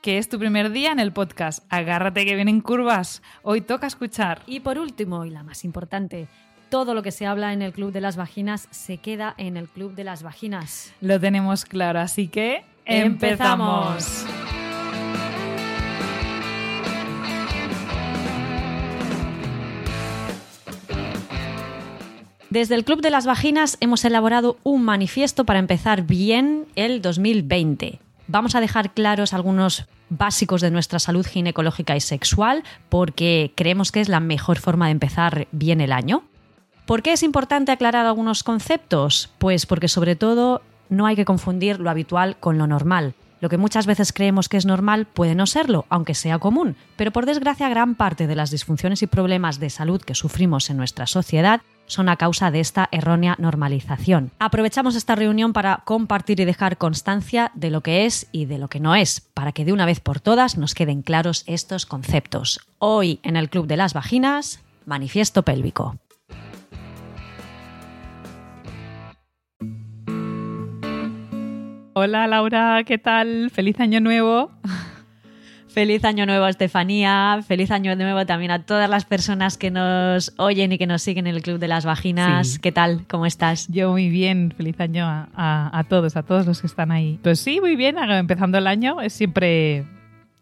que es tu primer día en el podcast. Agárrate que vienen curvas. Hoy toca escuchar. Y por último, y la más importante, todo lo que se habla en el Club de las Vaginas se queda en el Club de las Vaginas. Lo tenemos claro, así que empezamos. Desde el Club de las Vaginas hemos elaborado un manifiesto para empezar bien el 2020. Vamos a dejar claros algunos básicos de nuestra salud ginecológica y sexual porque creemos que es la mejor forma de empezar bien el año. ¿Por qué es importante aclarar algunos conceptos? Pues porque sobre todo no hay que confundir lo habitual con lo normal. Lo que muchas veces creemos que es normal puede no serlo, aunque sea común, pero por desgracia gran parte de las disfunciones y problemas de salud que sufrimos en nuestra sociedad son a causa de esta errónea normalización. Aprovechamos esta reunión para compartir y dejar constancia de lo que es y de lo que no es, para que de una vez por todas nos queden claros estos conceptos. Hoy en el Club de las Vaginas, Manifiesto Pélvico. Hola Laura, ¿qué tal? Feliz año nuevo. Feliz año nuevo, Estefanía. Feliz año nuevo también a todas las personas que nos oyen y que nos siguen en el Club de las Vaginas. Sí. ¿Qué tal? ¿Cómo estás? Yo muy bien, feliz año a, a- a todos, a todos los que están ahí. Pues sí, muy bien, empezando el año es siempre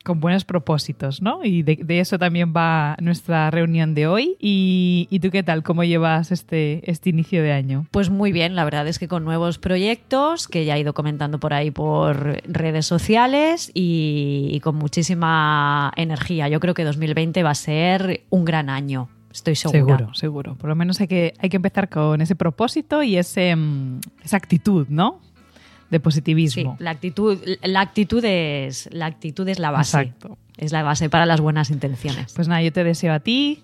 con buenos propósitos, ¿no? Y de, de eso también va nuestra reunión de hoy. Y, ¿y tú qué tal? ¿Cómo llevas este, este inicio de año? Pues muy bien, la verdad es que con nuevos proyectos que ya he ido comentando por ahí por redes sociales y, y con muchísima energía. Yo creo que 2020 va a ser un gran año. Estoy segura. Seguro, seguro. Por lo menos hay que, hay que empezar con ese propósito y ese, mm, esa actitud, ¿no? De Sí, positivismo. la actitud, la actitud es la actitud es la base. Exacto. Es la base para las buenas intenciones. Pues nada, yo te deseo a ti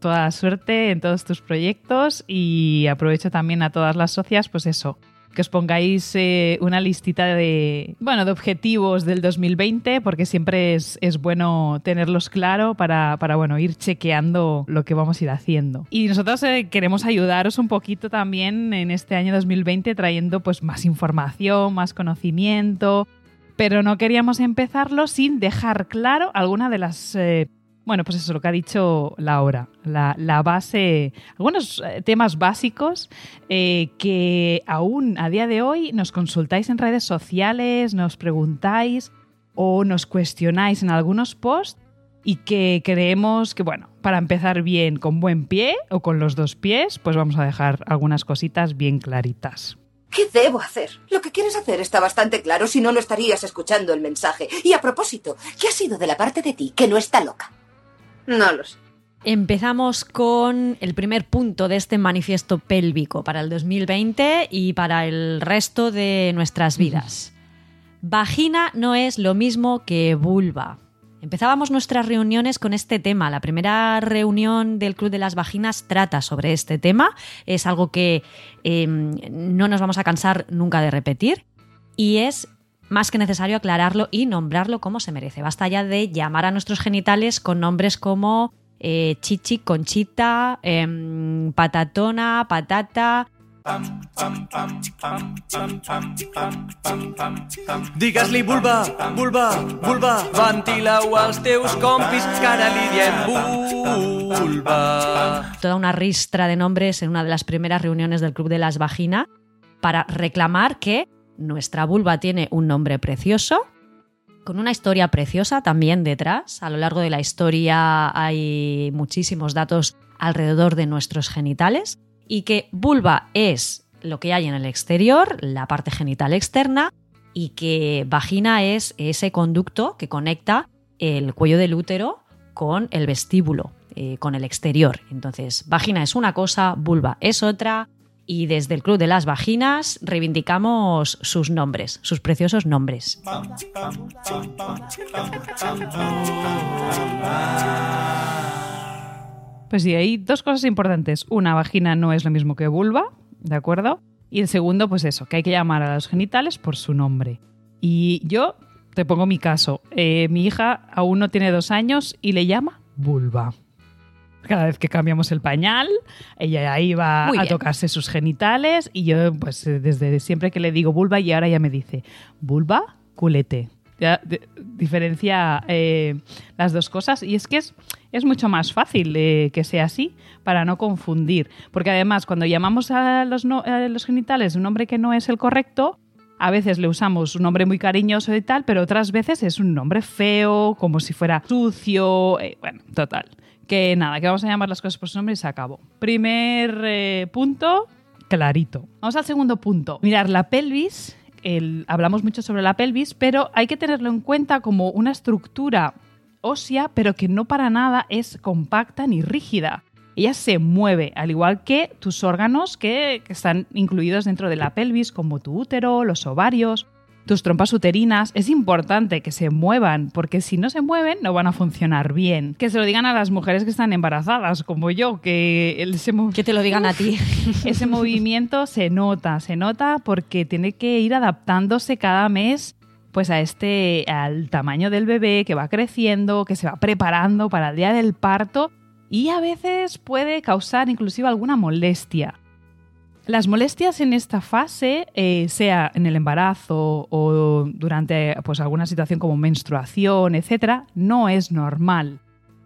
toda la suerte en todos tus proyectos y aprovecho también a todas las socias, pues eso, que os pongáis eh, una listita de, bueno, de objetivos del 2020, porque siempre es, es bueno tenerlos claro para, para, bueno, ir chequeando lo que vamos a ir haciendo. Y nosotros eh, queremos ayudaros un poquito también en este año 2020 trayendo pues más información, más conocimiento, pero no queríamos empezarlo sin dejar claro alguna de las eh, bueno, pues eso, lo que ha dicho Laura, la, base, algunos eh, temas básicos eh, que aún a día de hoy nos consultáis en redes sociales, nos preguntáis o nos cuestionáis en algunos posts y que creemos que, bueno, para empezar bien con buen pie o con los dos pies, pues vamos a dejar algunas cositas bien claritas. ¿Qué debo hacer? Lo que quieres hacer está bastante claro, si no, no estarías escuchando el mensaje. Y a propósito, ¿qué ha sido de la parte de ti que no está loca? No lo sé. Empezamos con el primer punto de este manifiesto pélvico para el 2020 y para el resto de nuestras vidas. Vagina no es lo mismo que vulva. Empezábamos nuestras reuniones con este tema. La primera reunión del Club de las Vaginas trata sobre este tema. Es algo que eh, no nos vamos a cansar nunca de repetir. Y es más que necesario aclararlo y nombrarlo como se merece. Basta ya de llamar a nuestros genitales con nombres como eh, chichi, conchita, em, patatona, patata. Digues-li vulva, vulva, vulva, ventila-ho als teus compis, que ara li diem vulva. Toda una ristra de nombres en una de las primeras reuniones del Club de las Vagina para reclamar que nuestra vulva tiene un nombre precioso, con una historia preciosa también detrás. A lo largo de la historia hay muchísimos datos alrededor de nuestros genitales y que vulva es lo que hay en el exterior, la parte genital externa, y que vagina es ese conducto que conecta el cuello del útero con el vestíbulo, eh, con el exterior. Entonces, vagina es una cosa, vulva es otra, y desde el Club de las Vaginas reivindicamos sus nombres, sus preciosos nombres. Pues sí, hay dos cosas importantes. Una, vagina no es lo mismo que vulva, ¿de acuerdo? Y el segundo, pues eso, que hay que llamar a los genitales por su nombre. Y yo te pongo mi caso. Eh, mi hija aún no tiene dos años y le llama vulva. Cada vez que cambiamos el pañal, ella Muy a tocarse sus genitales y yo, pues desde siempre que le digo vulva y ahora ya me dice vulva, culete. Ya de- diferencia eh, las dos cosas y es que es, es mucho más fácil eh, que sea así para no confundir. Porque además, cuando llamamos a los, no- a los genitales un nombre que no es el correcto, a veces le usamos un nombre muy cariñoso y tal, pero otras veces es un nombre feo, como si fuera sucio. eh, bueno, total. Que nada, que vamos a llamar las cosas por su nombre y se acabó. Primer eh, punto, clarito. Vamos al segundo punto. Mirar la pelvis. el- hablamos mucho sobre la pelvis, pero hay que tenerlo en cuenta como una estructura ósea, pero que no para nada es compacta ni rígida. Ella se mueve, al igual que tus órganos que, que están incluidos dentro de la pelvis, como tu útero, los ovarios, tus trompas uterinas. Es importante que se muevan, porque si no se mueven no van a funcionar bien. Que se lo digan a las mujeres que están embarazadas, como yo, que ese Que te lo digan a ti. ese movimiento se nota, se nota porque tiene que ir adaptándose cada mes pues a este al tamaño del bebé que va creciendo, que se va preparando para el día del parto y a veces puede causar inclusive alguna molestia. Las molestias en esta fase, eh, sea en el embarazo o durante pues, alguna situación como menstruación, etcétera, no es normal.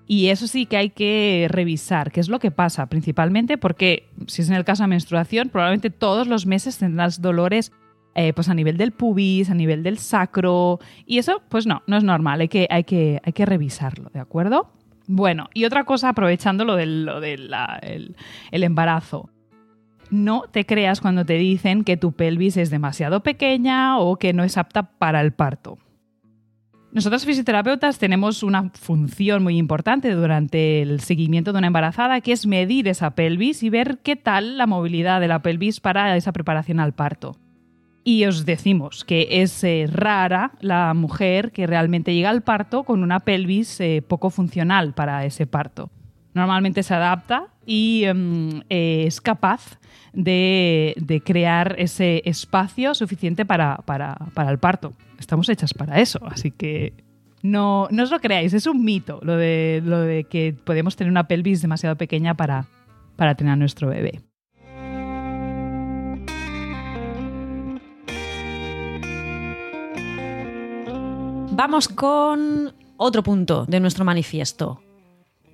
Y eso sí que hay que revisar qué es lo que pasa, principalmente porque si es en el caso de menstruación, probablemente todos los meses tendrás dolores eh, pues a nivel del pubis, a nivel del sacro, y eso pues no, no es normal, hay que, hay que, hay que revisarlo, ¿de acuerdo? Bueno, y otra cosa, aprovechando lo del lo el- el embarazo. No te creas cuando te dicen que tu pelvis es demasiado pequeña o que no es apta para el parto. Nosotros fisioterapeutas tenemos una función muy importante durante el seguimiento de una embarazada, que es medir esa pelvis y ver qué tal la movilidad de la pelvis para esa preparación al parto. Y os decimos que es eh, rara la mujer que realmente llega al parto con una pelvis eh, poco funcional para ese parto. Normalmente se adapta y em, eh, es capaz de, de crear ese espacio suficiente para, para- para el parto. Estamos hechas para eso, así que no, no os lo creáis, es un mito lo de, lo de que podemos tener una pelvis demasiado pequeña para, para tener a nuestro bebé. Vamos con otro punto de nuestro manifiesto.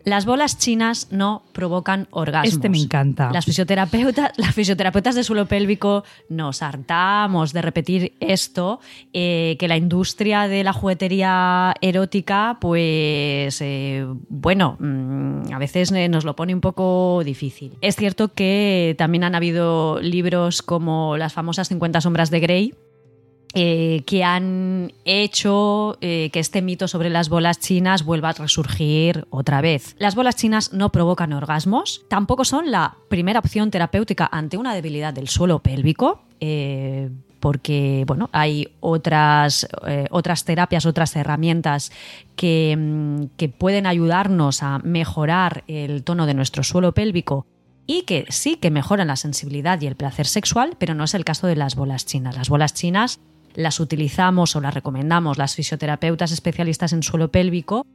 Las bolas chinas no provocan orgasmos. Este me encanta. Las fisioterapeutas, las fisioterapeutas de suelo pélvico nos hartamos de repetir esto, eh, que la industria de la juguetería erótica, pues, eh, bueno, mm, a veces eh, nos lo pone un poco difícil. Es cierto que también han habido libros como las famosas 50 sombras de Grey, eh, que han hecho eh, que este mito sobre las bolas chinas vuelva a resurgir otra vez. Las bolas chinas no provocan orgasmos, tampoco son la primera opción terapéutica ante una debilidad del suelo pélvico. eh, porque bueno, hay otras, otras terapias, otras herramientas que, mm, que pueden ayudarnos a mejorar el tono de nuestro suelo pélvico y que sí que mejoran la sensibilidad y el placer sexual, pero no es el caso de las bolas chinas. Las bolas chinas las utilizamos o las recomendamos las fisioterapeutas especialistas en suelo pélvico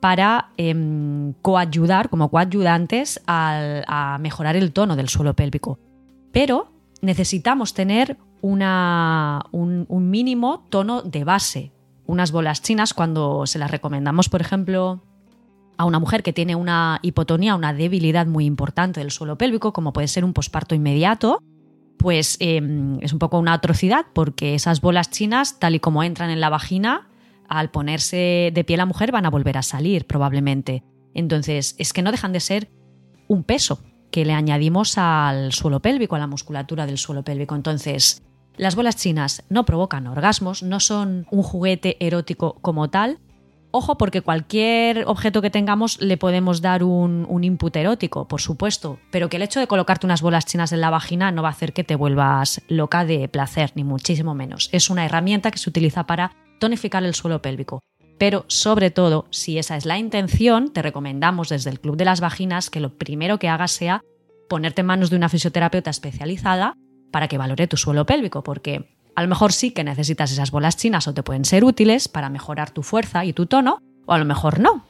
para em, coayudar, como coayudantes, a mejorar el tono del suelo pélvico. Pero necesitamos tener una- un, un mínimo tono de base. Unas bolas chinas, cuando se las recomendamos, por ejemplo, a una mujer que tiene una hipotonía, una debilidad muy importante del suelo pélvico, como puede ser un posparto inmediato, pues eh, es un poco una atrocidad porque esas bolas chinas, tal y como entran en la vagina, al ponerse de pie la mujer van a volver a salir probablemente. Entonces, es que no dejan de ser un peso que le añadimos al suelo pélvico, a la musculatura del suelo pélvico. Entonces, las bolas chinas no provocan orgasmos, no son un juguete erótico como tal. Ojo, porque cualquier objeto que tengamos le podemos dar un, input erótico, por supuesto, pero que el hecho de colocarte unas bolas chinas en la vagina no va a hacer que te vuelvas loca de placer, ni muchísimo menos. Es una herramienta que se utiliza para tonificar el suelo pélvico. Pero sobre todo, si esa es la intención, te recomendamos desde el Club de las Vaginas que lo primero que hagas sea ponerte en manos de una fisioterapeuta especializada para que valore tu suelo pélvico, porque a lo mejor sí que necesitas esas bolas chinas o te pueden ser útiles para mejorar tu fuerza y tu tono, o a lo mejor no.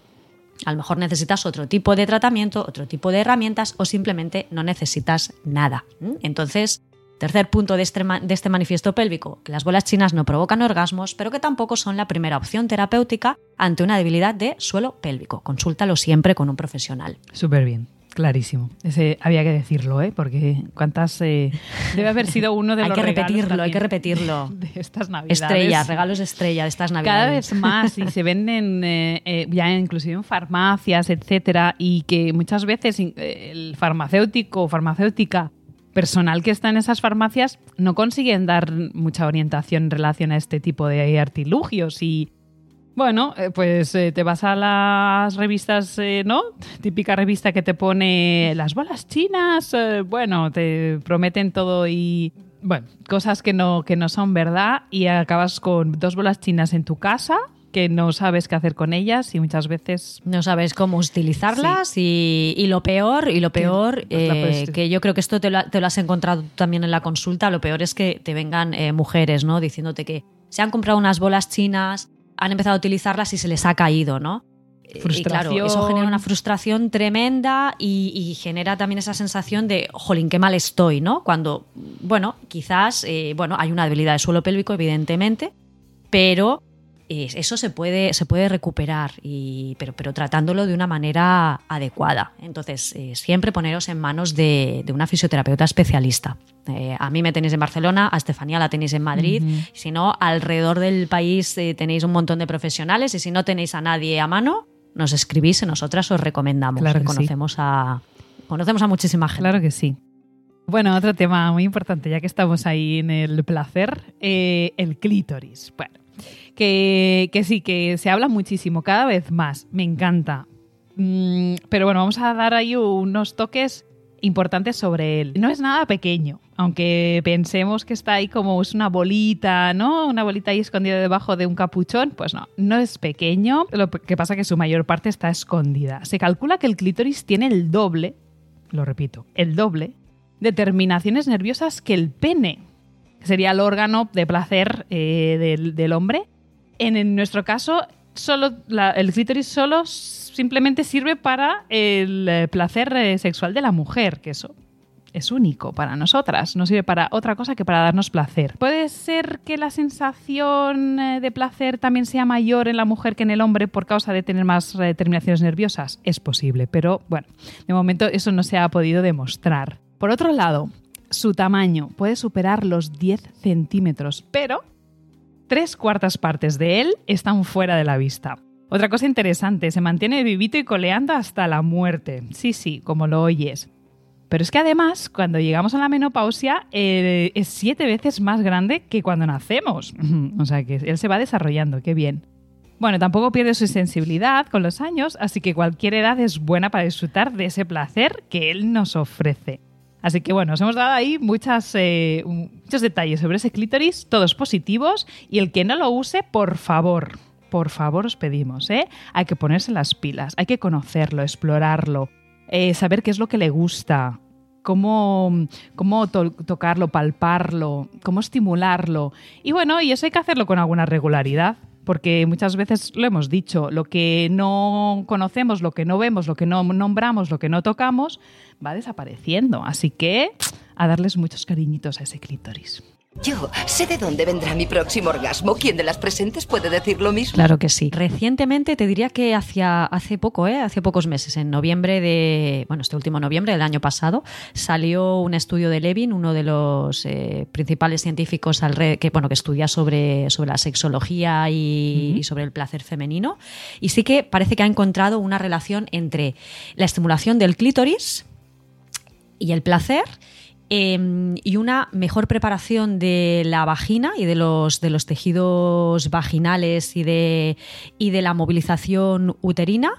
A lo mejor necesitas otro tipo de tratamiento, otro tipo de herramientas o simplemente no necesitas nada. Entonces, tercer punto de este, de este manifiesto pélvico, que las bolas chinas no provocan orgasmos, pero que tampoco son la primera opción terapéutica ante una debilidad de suelo pélvico. Consúltalo siempre con un profesional. Súper bien. Clarísimo. Ese había que decirlo, ¿eh? Porque cuántas eh, debe haber sido uno de hay los que regalos repetirlo, hay que repetirlo. de estas navidades. Estrella, regalos estrella de estas Cada navidades. vez más y se venden eh, eh, ya inclusive en farmacias, etcétera, y que muchas veces eh, el farmacéutico o farmacéutica personal que está en esas farmacias no consiguen dar mucha orientación en relación a este tipo de artilugios y bueno, eh, pues eh, te vas a las revistas, eh, ¿no? Típica revista que te pone las bolas chinas, eh, bueno, te prometen todo y, bueno, cosas que no, que no son verdad y acabas con dos bolas chinas en tu casa que no sabes qué hacer con ellas y muchas veces... No sabes cómo utilizarlas y, y lo peor, y lo peor, eh, que yo creo que esto te lo, te lo has encontrado también en la consulta, lo peor es que te vengan eh, mujeres, ¿no? Diciéndote que se han comprado unas bolas chinas, han empezado a utilizarlas y se les ha caído, ¿no? Eh, Y claro, eso genera una frustración tremenda y, y genera también esa sensación de, jolín, qué mal estoy, ¿no? Cuando, bueno, quizás, eh, bueno, hay una debilidad de suelo pélvico, evidentemente, pero eso se puede, se puede recuperar, y, pero, pero tratándolo de una manera adecuada. Entonces, eh, siempre poneros en manos de, de una fisioterapeuta especialista. Eh, a mí me tenéis en Barcelona, a Estefanía la tenéis en Madrid, Ujú. si no, alrededor del país eh, tenéis un montón de profesionales y si no tenéis a nadie a mano, nos escribís y nosotras os recomendamos. Claro que sí. conocemos, a, conocemos a muchísima gente. Claro que sí. Bueno, otro tema muy importante, ya que estamos ahí en el placer, el clítoris. Bueno, que, sí, que se habla muchísimo, cada vez más, me encanta. Mm, pero bueno, vamos a dar ahí unos toques importantes sobre él. No es nada pequeño, aunque pensemos que está ahí como es una bolita, ¿no? Una bolita ahí escondida debajo de un capuchón. Pues no, no es pequeño. Lo que pasa es que su mayor parte está escondida. Se calcula que el clítoris tiene el doble, lo repito, el doble de terminaciones nerviosas que el pene, que sería el órgano de placer eh, del hombre. En, nuestro caso, solo el clítoris solo simplemente sirve para el eh, placer eh, sexual de la mujer, que eso es único para nosotras, no sirve para otra cosa que para darnos placer. ¿Puede ser que la sensación eh, de placer también sea mayor en la mujer que en el hombre por causa de tener más terminaciones nerviosas? Es posible, pero bueno, de momento eso no se ha podido demostrar. Por otro lado, su tamaño puede superar los 10 centímetros, pero tres cuartas partes de él están fuera de la vista. Otra cosa interesante, se mantiene vivito y coleando hasta la muerte. Sí, sí, como lo oyes. Pero es que además, cuando llegamos a la menopausia, eh, es siete veces más grande que cuando nacemos. o sea que él se va desarrollando, qué bien. Bueno, tampoco pierde su sensibilidad con los años, así que cualquier edad es buena para disfrutar de ese placer que él nos ofrece. Así que bueno, os hemos dado ahí muchas, eh, muchos detalles sobre ese clítoris, todos positivos, y el que no lo use, por favor, por favor os pedimos, ¿eh? Hay que ponerse las pilas, hay que conocerlo, explorarlo, eh, saber qué es lo que le gusta, cómo, cómo to- tocarlo, palparlo, cómo estimularlo. Y bueno, y eso hay que hacerlo con alguna regularidad. Porque muchas veces lo hemos dicho, lo que no conocemos, lo que no vemos, lo que no nombramos, lo que no tocamos, va desapareciendo. Así que a darles muchos cariñitos a ese clítoris. Yo sé de dónde vendrá mi próximo orgasmo. ¿Quién de las presentes puede decir lo mismo? Claro que sí. Recientemente te diría que hacia, hace poco, ¿eh? hace pocos meses, en noviembre de, bueno, este último noviembre del año pasado, salió un estudio de Levin, uno de los eh, principales científicos alre- que, bueno, que estudia sobre, sobre la sexología y, y sobre el placer femenino. Y sí que parece que ha encontrado una relación entre la estimulación del clítoris y el placer eh, y una mejor preparación de la vagina y de los, de los tejidos vaginales y de, y de la movilización uterina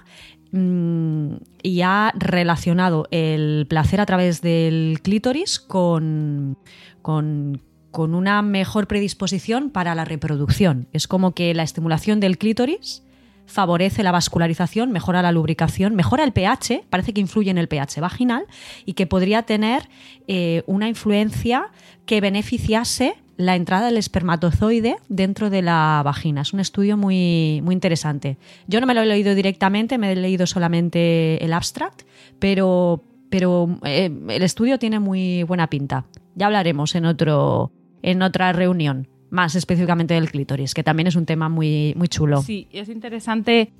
mm, y ha relacionado el placer a través del clítoris con, con, con una mejor predisposición para la reproducción. Es como que la estimulación del clítoris favorece la vascularización, mejora la lubricación, mejora el pH, parece que influye en el pH vaginal y que podría tener eh, una influencia que beneficiase la entrada del espermatozoide dentro de la vagina. Es un estudio muy, muy interesante. Yo no me lo he leído directamente, me he leído solamente el abstract, pero, pero eh, el estudio tiene muy buena pinta. Ya hablaremos en, otro, en otra reunión, más específicamente del clítoris, que también es un tema muy, muy chulo. Sí, es interesante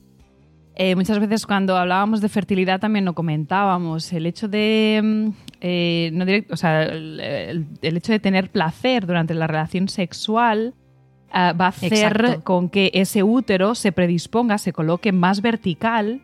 eh, muchas veces cuando hablábamos de fertilidad también lo comentábamos, el hecho de, mm, eh, no o sea, el, hecho de tener placer durante la relación sexual ah, va a hacer con que ese útero se predisponga, se coloque más vertical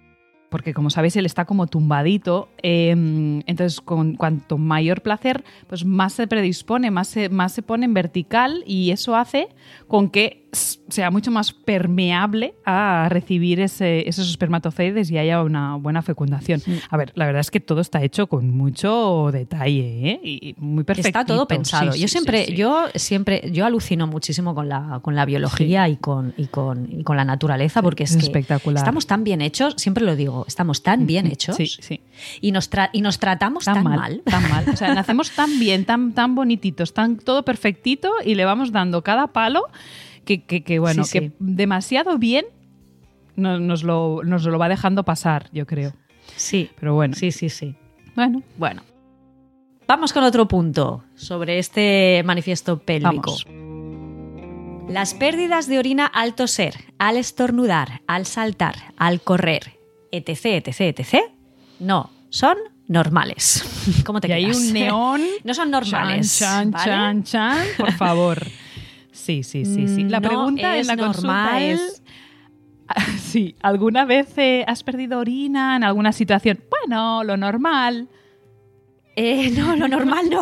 porque como sabéis él está como tumbadito, em, entonces con cuanto mayor placer, pues más se predispone, más se, más se pone en vertical y eso hace con que sea mucho más permeable a recibir esos espermatozoides y haya una buena fecundación. A ver, la verdad es que todo está hecho con mucho detalle ¿eh? y muy perfecto. Está todo pensado. yo siempre, yo siempre, yo alucino muchísimo con la, con la biología y, con, y, con, y con la naturaleza porque es, espectacular. estamos tan bien hechos, siempre lo digo, estamos tan bien hechos y nos, y nos tratamos tan, mal, Tan mal. O sea, nacemos tan bien, tan, tan bonititos, tan todo perfectito y le vamos dando cada palo que, bueno, que demasiado bien nos, lo, nos lo va dejando pasar, yo creo. Sí. Pero bueno. Sí, sí, sí. Bueno. Bueno. Vamos con otro punto sobre este manifiesto pélvico. Las pérdidas de orina al toser, al estornudar, al saltar, al correr, etc, etc, etc, no son normales. ¿Cómo te y hay un neón. no son normales. Chan, chan, chan, por favor. Sí, sí, sí, sí. La pregunta es en la normal. es... Sí, ¿alguna vez eh, has perdido orina en alguna situación? Bueno, lo normal. Eh, no, lo normal no.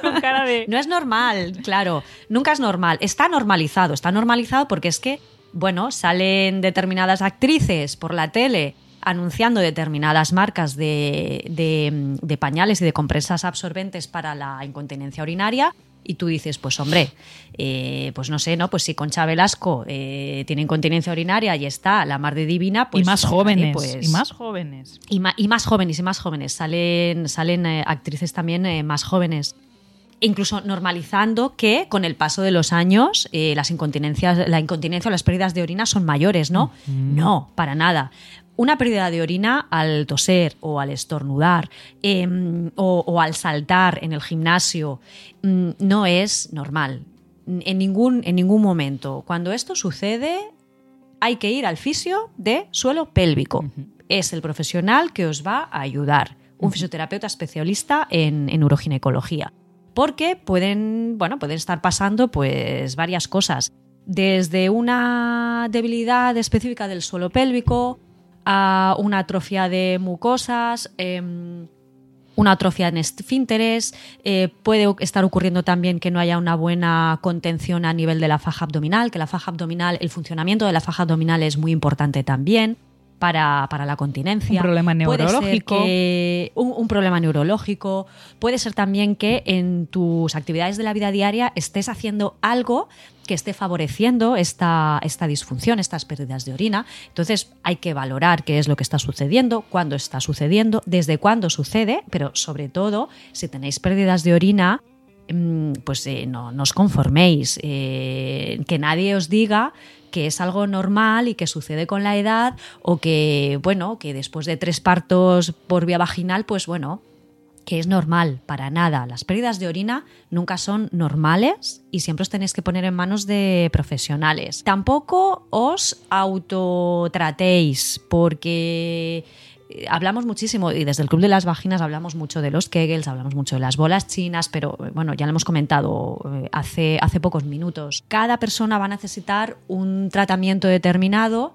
con cara de... No es normal, claro. Nunca es normal. Está normalizado. Está normalizado porque es que, bueno, salen determinadas actrices por la tele anunciando determinadas marcas de, de pañales y de compresas absorbentes para la incontinencia urinaria y tú dices, pues hombre, eh, pues no sé, ¿no? Pues si Concha Velasco eh, tiene incontinencia urinaria y está la mar de divina, pues... Y más jóvenes, pues y más jóvenes. Y, y, más jóvenes, y más jóvenes. Salen, salen eh, actrices también más jóvenes. Incluso normalizando que con el paso de los años las incontinencias, la incontinencia o las pérdidas de orina son mayores, ¿no? No, para nada una pérdida de orina al toser o al estornudar em, o, al saltar en el gimnasio mm, no es normal. En ningún, en ningún momento. Cuando esto sucede, hay que ir al fisio de suelo pélvico. Es el profesional que os va a ayudar. Un fisioterapeuta especialista en, en uroginecología. Porque pueden, bueno, pueden estar pasando pues varias cosas. Desde una debilidad específica del suelo pélvico, a una atrofia de mucosas, em, una atrofia en esfínteres, eh, puede estar ocurriendo también que no haya una buena contención a nivel de la faja abdominal, que la faja abdominal, el funcionamiento de la faja abdominal es muy importante también para, la continencia. Un problema neurológico. un, problema neurológico. Puede ser también que en tus actividades de la vida diaria estés haciendo algo que esté favoreciendo esta, esta disfunción, estas pérdidas de orina. Entonces hay que valorar qué es lo que está sucediendo, cuándo está sucediendo, desde cuándo sucede, pero sobre todo si tenéis pérdidas de orina, mm, pues eh, no, os conforméis, eh, que nadie os diga que es algo normal y que sucede con la edad o que, bueno, que después de tres partos por vía vaginal, pues bueno, que es normal, para nada. Las pérdidas de orina nunca son normales y siempre os tenéis que poner en manos de profesionales. Tampoco os autotratéis porque hablamos muchísimo, y desde el Club de las Vaginas hablamos mucho de los Kegels, hablamos mucho de las bolas chinas, pero eh, bueno, ya lo hemos comentado eh, hace, hace pocos minutos. Cada persona va a necesitar un tratamiento determinado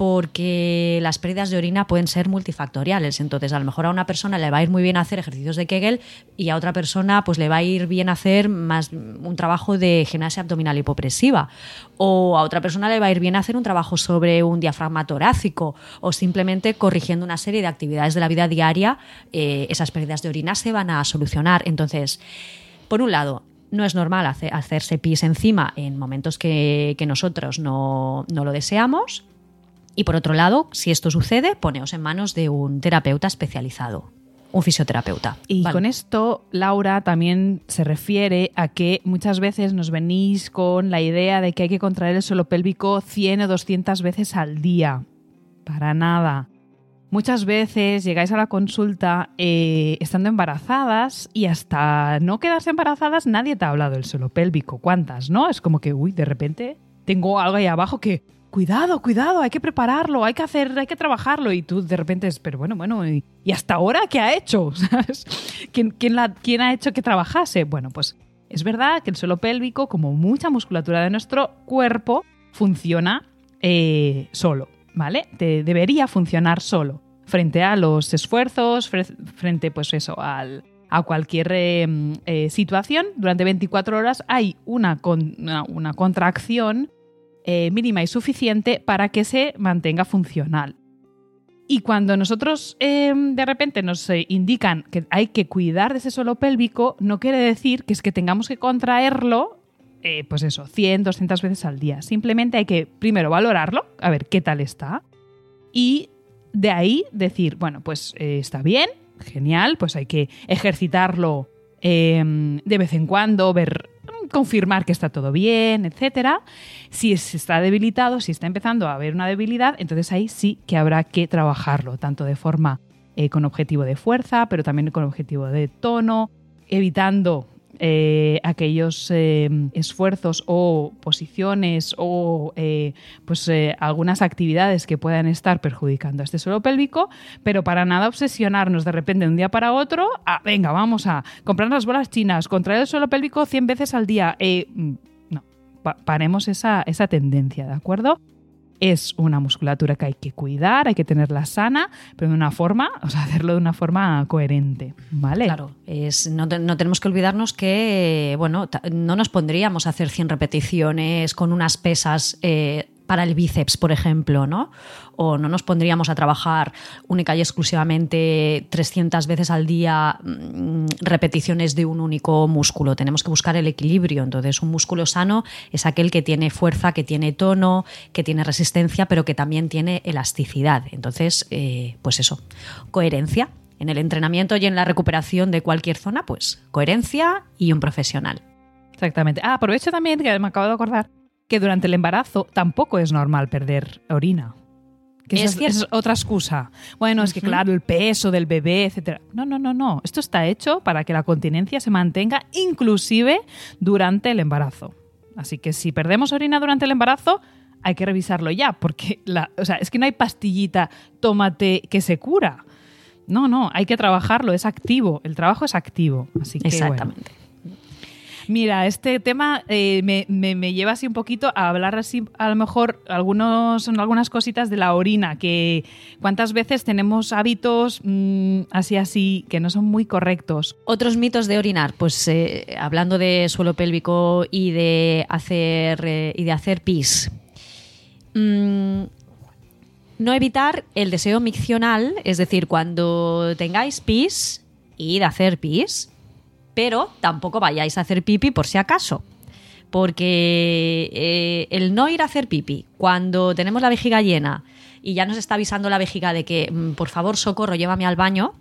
porque las pérdidas de orina pueden ser multifactoriales. Entonces, a lo mejor a una persona le va a ir muy bien hacer ejercicios de Kegel y a otra persona pues le va a ir bien hacer más un trabajo de gimnasia abdominal hipopresiva. O a otra persona le va a ir bien hacer un trabajo sobre un diafragma torácico o simplemente corrigiendo una serie de actividades de la vida diaria, eh, esas pérdidas de orina se van a solucionar. Entonces, por un lado, no es normal hacerse pis encima en momentos que, nosotros no, no lo deseamos Y por otro lado, si esto sucede, poneos en manos de un terapeuta especializado un fisioterapeuta. Y Vale. con esto, Laura también se refiere a que muchas veces nos venís con la idea de que hay que contraer el suelo pélvico 100 o 200 veces al día. Para nada. Muchas veces llegáis a la consulta eh, estando embarazadas y hasta no quedarse embarazadas nadie te ha hablado del suelo pélvico. ¿Cuántas? ¿No? Es como que, uy, de repente tengo algo ahí abajo que, cuidado, cuidado, hay que prepararlo, hay que hacer, hay que trabajarlo. Y tú de repente es, pero bueno, bueno, ¿y, hasta ahora qué ha hecho? ¿Quién, quién, la, ¿Quién ha hecho que trabajase? Bueno, pues es verdad que el suelo pélvico, como mucha musculatura de nuestro cuerpo, funciona eh, solo, ¿vale? Te debería funcionar solo frente a los esfuerzos, fre- frente, pues eso, al, a cualquier eh, eh, situación. Durante 24 horas hay una, con- una, una contracción eh, mínima y suficiente para que se mantenga funcional. Y cuando nosotros eh, de repente nos eh, indican que hay que cuidar de ese suelo pélvico, no quiere decir que es que tengamos que contraerlo, eh, pues eso, 100, 200 veces al día. Simplemente hay que primero valorarlo, a ver qué tal está, y de ahí decir, bueno, pues eh, está bien, genial, pues hay que ejercitarlo eh, de vez en cuando, ver, confirmar que está todo bien, etcétera. Si es- está debilitado, si está empezando a haber una debilidad, entonces ahí sí que habrá que trabajarlo, tanto de forma eh, con objetivo de fuerza, pero también con objetivo de tono, evitando eh, aquellos eh, esfuerzos o posiciones o eh, pues algunas actividades que puedan estar perjudicando a este suelo pélvico, pero para nada obsesionarnos de repente de un día para otro, a, venga, vamos a comprar las bolas chinas, contraer el suelo pélvico 100 veces al día. Mm, no, pa- paremos esa, esa tendencia, ¿de acuerdo? Es una musculatura que hay que cuidar, hay que tenerla sana, pero de una forma, o sea, hacerlo de una forma coherente, ¿vale? Claro, es, no, no tenemos que olvidarnos que, bueno, no nos pondríamos a hacer 100 repeticiones con unas pesas eh, para el bíceps, por ejemplo, ¿no? O no nos pondríamos a trabajar única y exclusivamente 300 veces al día mm, repeticiones de un único músculo. Tenemos que buscar el equilibrio. Entonces, un músculo sano es aquel que tiene fuerza, que tiene tono, que tiene resistencia, pero que también tiene elasticidad. Entonces, eh, pues eso, coherencia. En el entrenamiento y en la recuperación de cualquier zona, pues coherencia y un profesional. Exactamente. Ah, aprovecho también que me acabo de acordar que durante el embarazo tampoco es normal perder orina. Que Es es otra excusa. Bueno, es que claro, el peso del bebé, etcétera. No, no, no, no. Esto está hecho para que la continencia se mantenga inclusive durante el embarazo. Así que si perdemos orina durante el embarazo, hay que revisarlo ya, porque la, o sea, es que no hay pastillita, tómate que se cura. No, no, hay que trabajarlo, es activo. El trabajo es activo. Así que bueno. Mira, este tema eh, me, lleva así un poquito a hablar así, a lo mejor, algunos, son algunas cositas de la orina, que cuántas veces tenemos hábitos mm, así, así, que no son muy correctos. Otros mitos de orinar, pues eh, hablando de suelo pélvico y de hacer eh, y de hacer pis. Mm, no evitar el deseo miccional, es decir, cuando tengáis pis, id a hacer pis, pero tampoco vayáis a hacer pipi por si acaso. Porque eh, el no ir a hacer pipi cuando tenemos la vejiga llena y ya nos está avisando la vejiga de que, mm, por favor, socorro, llévame al baño,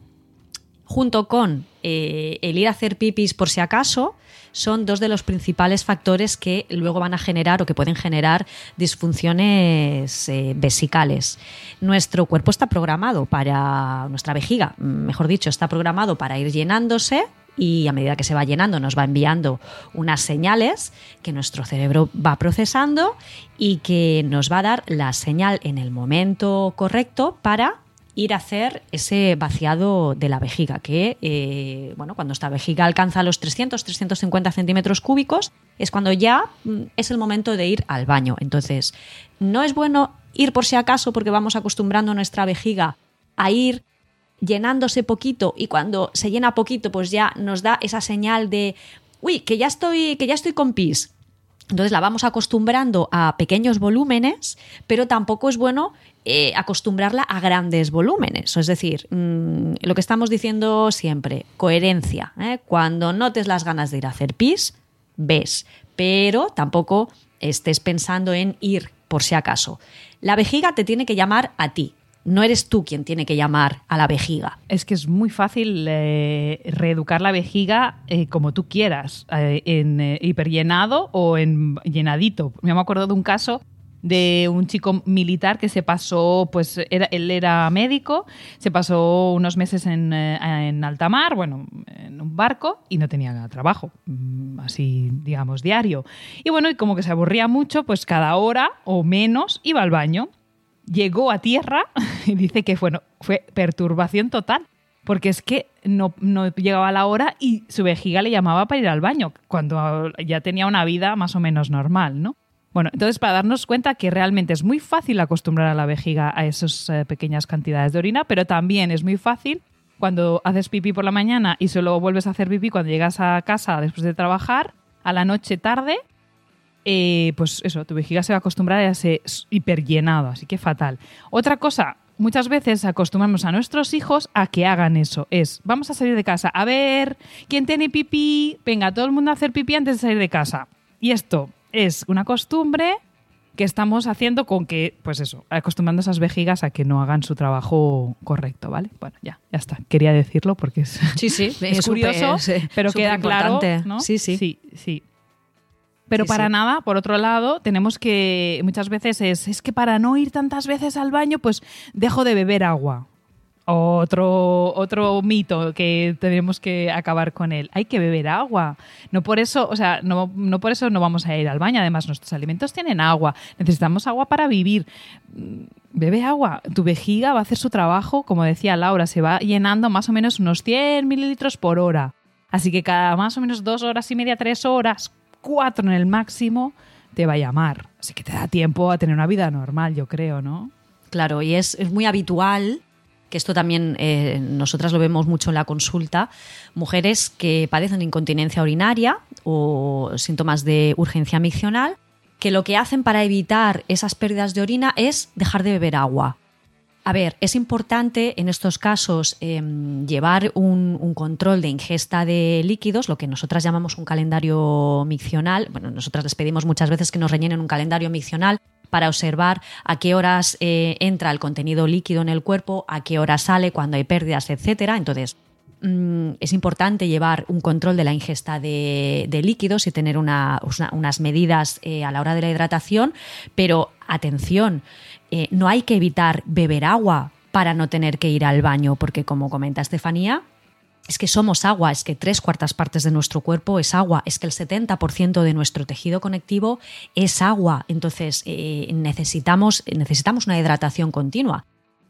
junto con eh, el ir a hacer pipis por si acaso, son dos de los principales factores que luego van a generar o que pueden generar disfunciones eh, vesicales. Nuestro cuerpo está programado para, nuestra vejiga, mm, mejor dicho, está programado para ir llenándose y a medida que se va llenando nos va enviando unas señales que nuestro cerebro va procesando y que nos va a dar la señal en el momento correcto para ir a hacer ese vaciado de la vejiga, que eh, bueno, cuando esta vejiga alcanza los 300-350 centímetros cúbicos, es cuando ya mm, es el momento de ir al baño. Entonces, no es bueno ir por si acaso porque vamos acostumbrando nuestra vejiga a ir llenándose poquito y cuando se llena poquito, pues ya nos da esa señal de uy, que ya estoy, que ya estoy con pis. Entonces la vamos acostumbrando a pequeños volúmenes, pero tampoco es bueno eh, acostumbrarla a grandes volúmenes. Es decir, mm, lo que estamos diciendo siempre, coherencia. ¿eh? Cuando notes las ganas de ir a hacer pis, ves, pero tampoco estés pensando en ir por si acaso. La vejiga te tiene que llamar a ti. No eres tú quien tiene que llamar a la vejiga. Es que es muy fácil eh, reeducar la vejiga eh, como tú quieras, eh, en hiperllenado o en llenadito. Me acuerdo de un caso de un chico militar que se pasó, pues era, él era médico, se pasó unos meses en, en alta mar, bueno, en un barco y no tenía trabajo, mm, así digamos diario. Y bueno, y como que se aburría mucho, pues cada hora o menos iba al baño. Llegó a tierra y dice que bueno, fue perturbación total. Porque es que no, no llegaba la hora y su vejiga le llamaba para ir al baño, cuando ya tenía una vida más o menos normal, ¿no? Bueno, entonces para darnos cuenta que realmente es muy fácil acostumbrar a la vejiga a esas eh, pequeñas cantidades de orina, pero también es muy fácil cuando haces pipí por la mañana y solo vuelves a hacer pipí cuando llegas a casa después de trabajar, a la noche tarde, eh, pues eso, tu vejiga se va a acostumbrar a ese hiperllenado, así que fatal. Otra cosa, muchas veces acostumbramos a nuestros hijos a que hagan eso. Es, vamos a salir de casa, a ver, ¿quién tiene pipí? Venga, todo el mundo a hacer pipí antes de salir de casa. Y esto es una costumbre que estamos haciendo con que, pues eso, acostumbrando a esas vejigas a que no hagan su trabajo correcto, ¿vale? Bueno, ya, ya está. Quería decirlo porque es, Sí, sí, es curioso, pero queda claro, ¿no? Sí, sí. sí, sí. Pero Sí, para sí. nada, por otro lado, tenemos que muchas veces es es que para no ir tantas veces al baño, pues dejo de beber agua. Otro, otro mito que tenemos que acabar con él. Hay que beber agua. No por eso, o sea, no, no por eso no vamos a ir al baño. Además, nuestros alimentos tienen agua. Necesitamos agua para vivir. Mm, Bebe agua. Tu vejiga va a hacer su trabajo, como decía Laura, se va llenando más o menos unos 100 mililitros por hora. Así que cada más o menos dos horas y media, tres horas, cuatro en el máximo, te va a llamar. Así que te da tiempo a tener una vida normal, yo creo, ¿no? Claro, y es, es muy habitual, que esto también eh, nosotras lo vemos mucho en la consulta, mujeres que padecen incontinencia urinaria o síntomas de urgencia miccional, que lo que hacen para evitar esas pérdidas de orina es dejar de beber agua. A ver, es importante en estos casos eh, llevar un, control de ingesta de líquidos, lo que nosotras llamamos un calendario miccional. Bueno, nosotras les pedimos muchas veces que nos rellenen un calendario miccional para observar a qué horas eh, entra el contenido líquido en el cuerpo, a qué hora sale, cuando hay pérdidas, etcétera. Entonces, mm, es importante llevar un control de la ingesta de, de líquidos y tener una- una- unas medidas eh, a la hora de la hidratación, pero atención, eh, no hay que evitar beber agua para no tener que ir al baño, porque como comenta Estefanía, es que somos agua, es que tres cuartas partes de nuestro cuerpo es agua, es que el 70% de nuestro tejido conectivo es agua. Entonces eh, necesitamos, necesitamos una hidratación continua.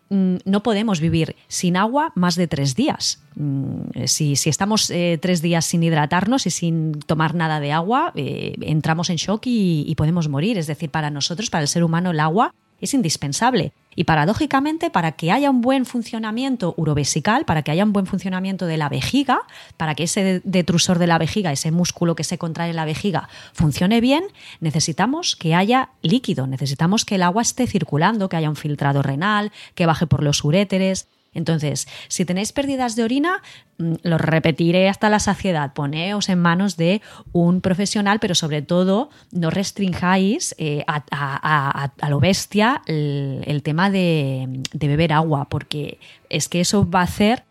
Mm, No podemos vivir sin agua más de tres días. Mm, Si, si estamos eh, tres días sin hidratarnos y sin tomar nada de agua, eh, entramos en shock y podemos morir. Es decir, para nosotros, para el ser humano, el agua es indispensable. Y paradójicamente, para que haya un buen funcionamiento urovesical, para que haya un buen funcionamiento de la vejiga, para que ese detrusor de la vejiga, ese músculo que se contrae en la vejiga, funcione bien, necesitamos que haya líquido, necesitamos que el agua esté circulando, que haya un filtrado renal, que baje por los uréteres. Entonces, si tenéis pérdidas de orina, mm, lo repetiré hasta la saciedad. Poneos en manos de un profesional, pero sobre todo no restringáis eh, a, lo bestia el, tema de, beber agua, porque es que eso va a hacer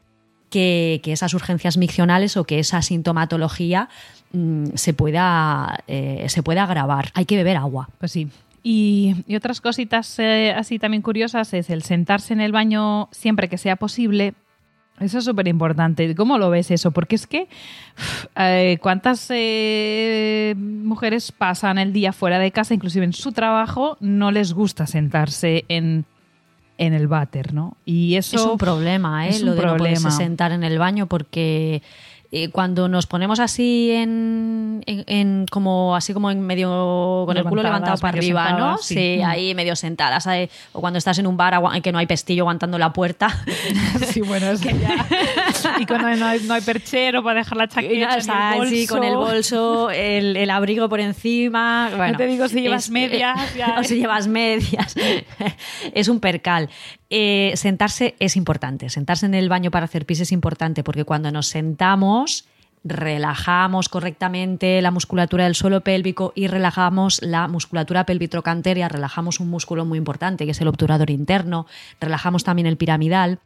que, que esas urgencias miccionales o que esa sintomatología mm, se, pueda, eh, se pueda agravar. Hay que beber agua. Pues sí. Y, y otras cositas eh, así también curiosas es el sentarse en el baño siempre que sea posible. Eso es súper importante. ¿Cómo lo ves eso? Porque es que eh, cuántas eh, mujeres pasan el día fuera de casa, inclusive en su trabajo, no les gusta sentarse en, en el váter, ¿no? Y eso es un problema, ¿eh? es un lo de no poderse problema. sentar en el baño porque eh, cuando nos ponemos así en, en- en como así como en medio con el culo levantado para arriba, ¿no? sí. Sí, ahí medio sentadas, o cuando estás en un bar que no hay pestillo aguantando la puerta. Sí, bueno, es que ya. y cuando no hay, no hay perchero para dejar la chaqueta. está, el bolso. sí, con el bolso, el, el abrigo por encima. Bueno, te digo si llevas es- medias, ya, o ¿eh? si llevas medias. es un percal. Eh, sentarse es importante. Sentarse en el baño para hacer pis es importante porque cuando nos sentamos relajamos correctamente la musculatura del suelo pélvico y relajamos la musculatura pelvitrocanteria, relajamos un músculo muy importante que es el obturador interno, relajamos también el piramidal,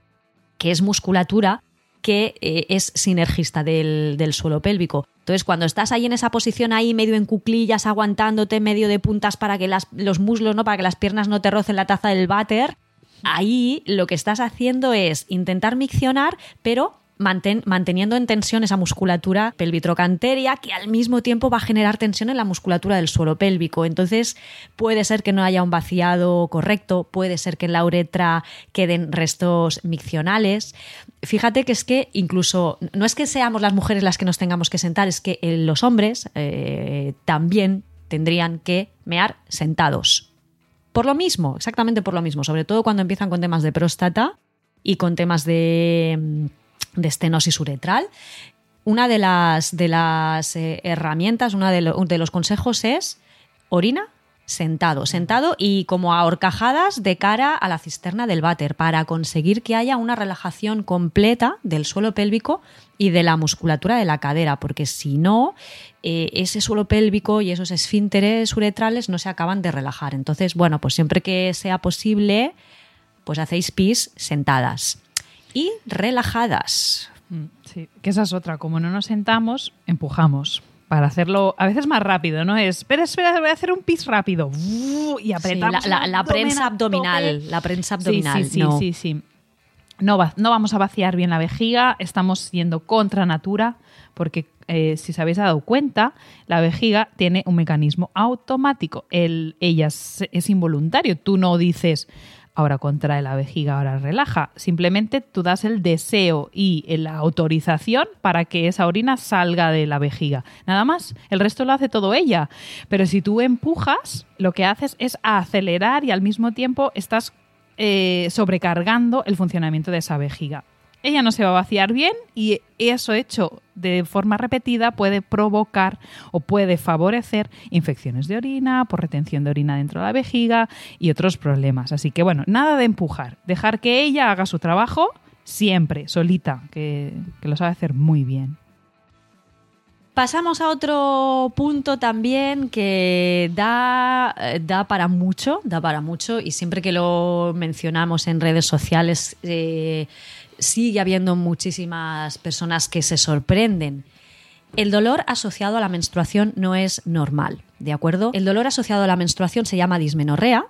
que es musculatura que eh, es sinergista del, suelo pélvico. Entonces, cuando estás ahí en esa posición, ahí medio en cuclillas, aguantándote medio de puntas para que los muslos, ¿no? Para que las piernas no te rocen la taza del váter, ahí lo que estás haciendo es intentar miccionar, pero manteniendo en tensión esa musculatura pelvitrocanteria que al mismo tiempo va a generar tensión en la musculatura del suelo pélvico. Entonces puede ser que no haya un vaciado correcto, puede ser que en la uretra queden restos miccionales. Fíjate que es que incluso no es que seamos las mujeres las que nos tengamos que sentar, es que eh, los hombres eh, también tendrían que mear sentados. Por lo mismo, exactamente por lo mismo, sobre todo cuando empiezan con temas de próstata y con temas de mm, de estenosis uretral. Una de las, de las eh, herramientas, uno de, de los consejos es orina sentado, sentado y como a horcajadas de cara a la cisterna del váter para conseguir que haya una relajación completa del suelo pélvico y de la musculatura de la cadera, porque si no, eh, ese suelo pélvico y esos esfínteres uretrales no se acaban de relajar. Entonces, bueno, pues siempre que sea posible, pues hacéis pis sentadas y relajadas. Mm, sí, que esa es otra. Como no nos sentamos, empujamos para hacerlo a veces más rápido, ¿no? Es, espera, espera, voy a hacer un pis rápido y apretamos. la, prensa abdominal, la prensa abdominal. Sí, sí, sí, sí, No, no, vamos a vaciar bien la vejiga, estamos yendo contra natura, porque eh, si os habéis dado cuenta, la vejiga tiene un mecanismo automático. El, ella es involuntario. Tú no dices, ahora contrae la vejiga, ahora relaja. Simplemente tú das el deseo y la autorización para que esa orina salga de la vejiga. Nada más, el resto lo hace todo ella. Pero si tú empujas, lo que haces es acelerar y al mismo tiempo estás eh, sobrecargando el funcionamiento de esa vejiga ella no se va a vaciar bien y eso hecho de forma repetida puede provocar o puede favorecer infecciones de orina, por retención de orina dentro de la vejiga y otros problemas. Así que bueno, nada de empujar, dejar que ella haga su trabajo siempre, solita, que, lo sabe hacer muy bien. Pasamos a otro punto también que da, da, para mucho, da para mucho y siempre que lo mencionamos en redes sociales eh, sigue habiendo muchísimas personas que se sorprenden. El dolor asociado a la menstruación no es normal, ¿de acuerdo? El dolor asociado a la menstruación se llama dismenorrea.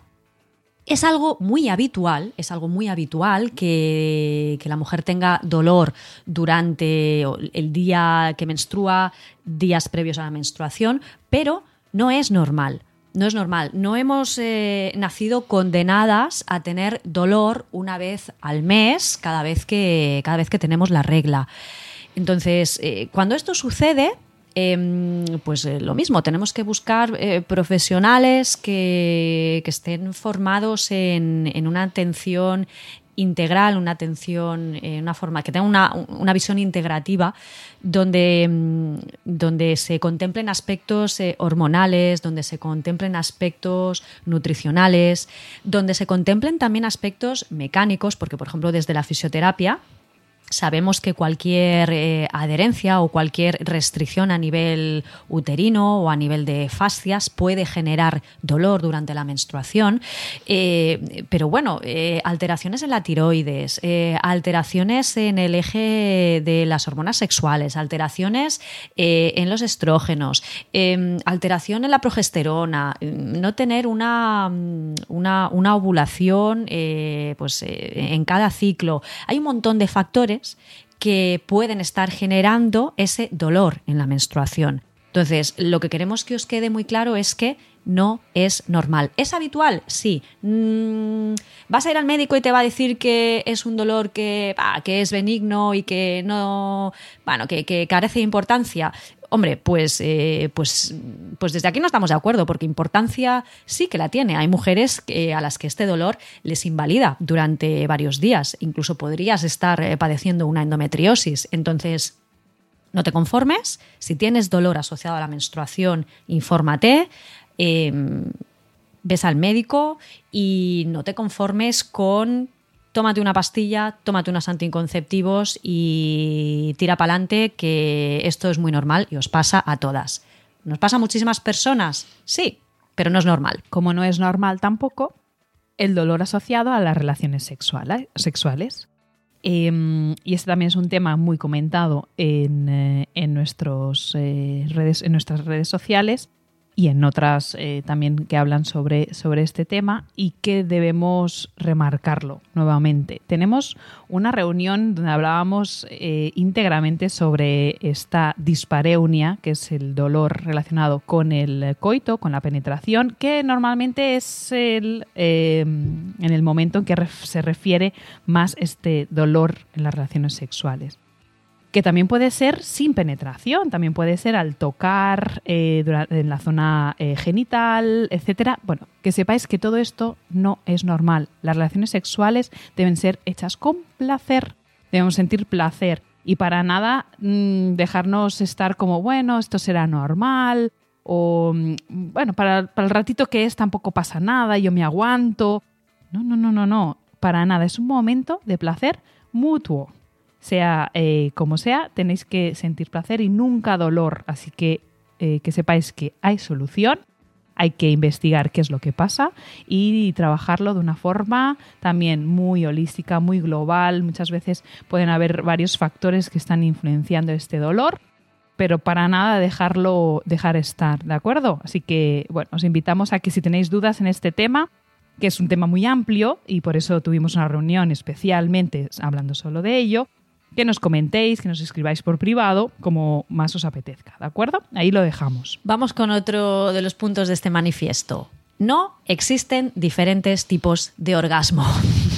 Es algo muy habitual, es algo muy habitual que, la mujer tenga dolor durante el día que menstrua, días previos a la menstruación, pero no es normal no es normal. No hemos eh, nacido condenadas a tener dolor una vez al mes, cada vez que, cada vez que tenemos la regla. Entonces, eh, cuando esto sucede, em, pues eh, lo mismo, tenemos que buscar profesionales que, estén formados en, en, una atención integral, una atención, eh, una forma que tenga una, visión integrativa donde, mm, donde se contemplen aspectos eh, hormonales, donde se contemplen aspectos nutricionales, donde se contemplen también aspectos mecánicos, porque por ejemplo desde la fisioterapia Sabemos que cualquier eh, adherencia o cualquier restricción a nivel uterino o a nivel de fascias puede generar dolor durante la menstruación, eh, pero bueno, eh, alteraciones en la tiroides, alteraciones en el eje de las hormonas sexuales, alteraciones en los estrógenos, alteración en la progesterona, no tener una, una, una ovulación pues, en cada ciclo. Hay un montón de factores que pueden estar generando ese dolor en la menstruación. Entonces, lo que queremos que os quede muy claro es que no es normal. ¿Es habitual? Sí. Mm, ¿Vas a ir al médico y te va a decir que es un dolor que, que es benigno y que no, bueno, que carece de importancia? Hombre, pues, eh, pues, pues desde aquí no estamos de acuerdo, porque importancia sí que la tiene. Hay mujeres a las que este dolor les invalida durante varios días. Incluso podrías estar eh, padeciendo una endometriosis. Entonces, no te conformes. Si tienes dolor asociado a la menstruación, infórmate. Em, ves al médico y no te conformes con tómate una pastilla, tómate unos anticonceptivos y tira para adelante, que esto es muy normal y os pasa a todas. ¿Nos pasa a muchísimas personas? Sí, pero no es normal. Como no es normal tampoco el dolor asociado a las relaciones sexuales. Em, y este también es un tema muy comentado en, eh, nuestros, eh, redes, en nuestras redes sociales y en otras eh, también que hablan sobre, sobre este tema y que debemos remarcarlo nuevamente. Tenemos una reunión donde hablábamos eh, íntegramente sobre esta dispareunia, que es el dolor relacionado con el coito, con la penetración, que normalmente es el, eh, en el momento en que se refiere más este dolor en las relaciones sexuales que también puede ser sin penetración, también puede ser al tocar eh, en la zona eh, genital, etcétera. Bueno, que sepáis que todo esto no es normal. Las relaciones sexuales deben ser hechas con placer, debemos sentir placer y para nada mm, dejarnos estar como, bueno, esto será normal o, mm, bueno, para, para el ratito que es tampoco pasa nada, yo me aguanto. No, no, no, no, no, para nada, es un momento de placer mutuo sea eh, como sea, tenéis que sentir placer y nunca dolor. Así que eh, que sepáis que hay solución, hay que investigar qué es lo que pasa y trabajarlo de una forma también muy holística, muy global. Muchas veces pueden haber varios factores que están influenciando este dolor, pero para nada dejarlo dejar estar, ¿de acuerdo? Así que, bueno, os invitamos a que si tenéis dudas en este tema, que es un tema muy amplio y por eso tuvimos una reunión especialmente hablando solo de ello, que nos comentéis, que nos escribáis por privado, como más os apetezca, ¿de acuerdo? Ahí lo dejamos. Vamos con otro de los puntos de este manifiesto. No existen diferentes tipos de orgasmo.